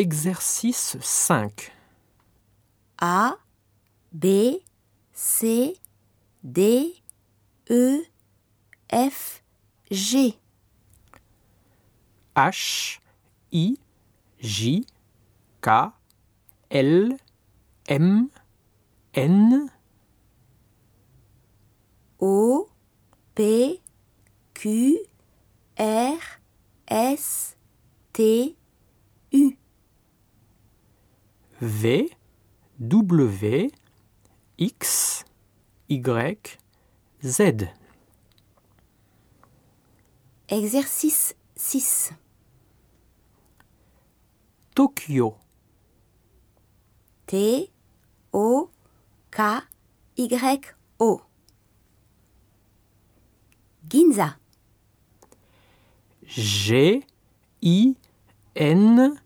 Exercice 5. A, B, C, D, E, F, G. H, I, J, K, L, M, N, O, P, Q, R, S, T, U. V, W, X, Y, Z. Exercice 6. Tokyo, T, O, K, Y, O. Ginza. G, I, N,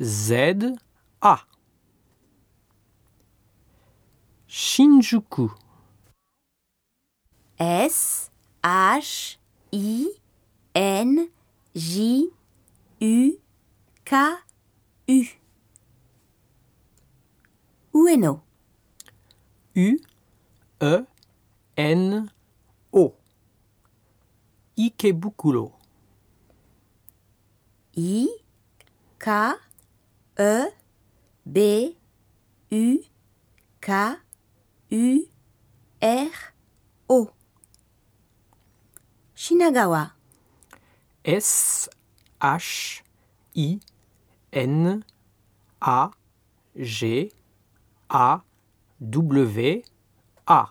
Z, A. Shinjuku, S, H, I, N, J, U, K, U. Ueno. U, E, N, O. Ikebukuro, I, K, E, B, U, K, U, R, O. Shinagawa. S, H, I, N, A, G, A, W, A.